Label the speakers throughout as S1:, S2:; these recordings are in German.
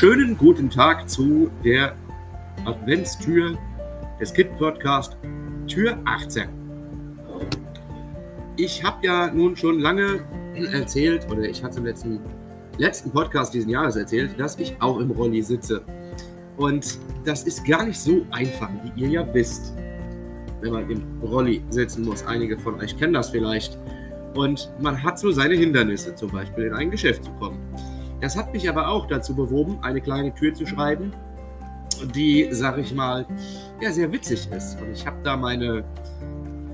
S1: schönen guten Tag zu der Adventstür des Kid Podcast, Tür 18. Ich habe ja nun schon lange erzählt, oder ich hatte im letzten, letzten Podcast diesen Jahres erzählt, dass ich auch im Rolli sitze. Und das ist gar nicht so einfach, wie ihr ja wisst, wenn man im Rolli sitzen muss. Einige von euch kennen das vielleicht. Und man hat so seine Hindernisse, zum Beispiel in ein Geschäft zu kommen. Das hat mich aber auch dazu bewoben, eine kleine Tür zu schreiben, die, sag ich mal, ja, sehr witzig ist. Und ich habe da meine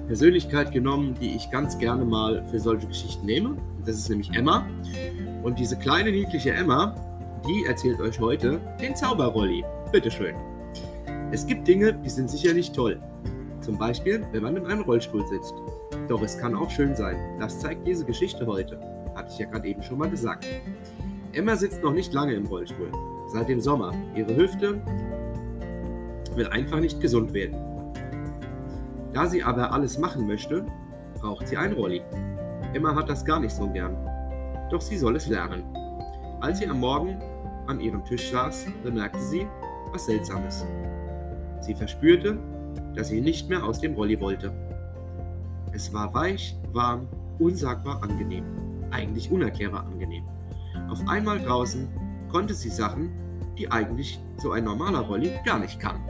S1: Persönlichkeit genommen, die ich ganz gerne mal für solche Geschichten nehme. Das ist nämlich Emma. Und diese kleine, niedliche Emma, die erzählt euch heute den Zauberrolli. Bitteschön. Es gibt Dinge, die sind sicherlich toll. Zum Beispiel, wenn man in einem Rollstuhl sitzt. Doch es kann auch schön sein. Das zeigt diese Geschichte heute. Hatte ich ja gerade eben schon mal gesagt. Emma sitzt noch nicht lange im Rollstuhl. Seit dem Sommer. Ihre Hüfte will einfach nicht gesund werden. Da sie aber alles machen möchte, braucht sie ein Rolli. Emma hat das gar nicht so gern. Doch sie soll es lernen. Als sie am Morgen an ihrem Tisch saß, bemerkte sie was Seltsames. Sie verspürte, dass sie nicht mehr aus dem Rolli wollte. Es war weich, warm, unsagbar angenehm. Eigentlich unerklärbar angenehm. Auf einmal draußen konnte sie Sachen, die eigentlich so ein normaler Rolli gar nicht kann.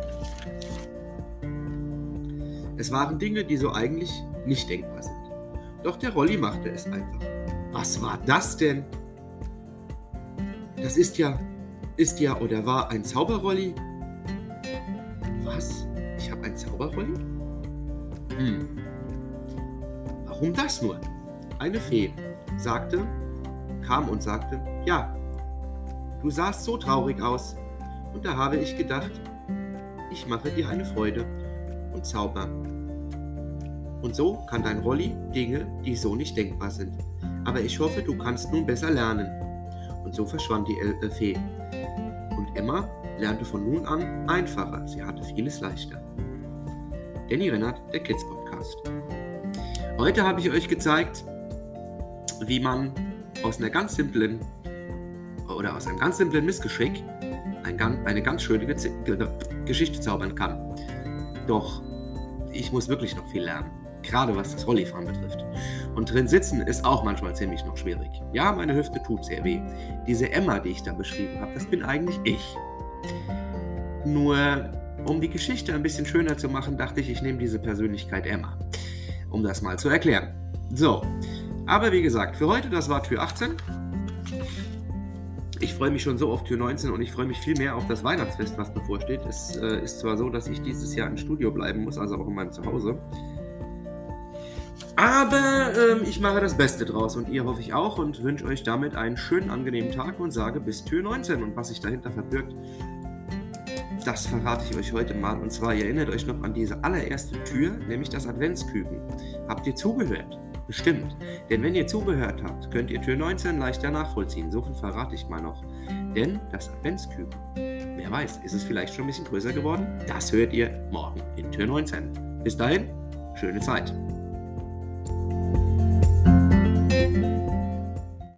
S1: Es waren Dinge, die so eigentlich nicht denkbar sind. Doch der Rolli machte es einfach. Was war das denn? Das ist ja, ist ja oder war ein Zauberrolli? Was? Ich habe ein Zauberrolli? Hm. Warum das nur? Eine Fee sagte, kam und sagte, ja, du sahst so traurig aus. Und da habe ich gedacht, ich mache dir eine Freude und Zauber. Und so kann dein Rolli Dinge, die so nicht denkbar sind. Aber ich hoffe, du kannst nun besser lernen. Und so verschwand die El Fee. Und Emma lernte von nun an einfacher. Sie hatte vieles leichter. Danny Rennert, der Kids Podcast. Heute habe ich euch gezeigt, wie man aus einer ganz simplen oder aus einem ganz simplen Missgeschick ein, eine ganz schöne Geschichte zaubern kann. Doch ich muss wirklich noch viel lernen, gerade was das Rollifahren betrifft. Und drin sitzen ist auch manchmal ziemlich noch schwierig. Ja, meine Hüfte tut sehr weh. Diese Emma, die ich da beschrieben habe, das bin eigentlich ich. Nur um die Geschichte ein bisschen schöner zu machen, dachte ich, ich nehme diese Persönlichkeit Emma, um das mal zu erklären. So, aber wie gesagt, für heute, das war Tür 18. Ich freue mich schon so auf Tür 19 und ich freue mich viel mehr auf das Weihnachtsfest, was bevorsteht. Es äh, ist zwar so, dass ich dieses Jahr im Studio bleiben muss, also auch in meinem Zuhause. Aber ähm, ich mache das Beste draus und ihr hoffe ich auch und wünsche euch damit einen schönen, angenehmen Tag und sage bis Tür 19. Und was sich dahinter verbirgt, das verrate ich euch heute mal. Und zwar, ihr erinnert euch noch an diese allererste Tür, nämlich das Adventsküken. Habt ihr zugehört? Bestimmt. Denn wenn ihr zugehört habt, könnt ihr Tür 19 leichter nachvollziehen. So viel verrate ich mal noch. Denn das Adventsküken, wer weiß, ist es vielleicht schon ein bisschen größer geworden? Das hört ihr morgen in Tür 19. Bis dahin, schöne Zeit.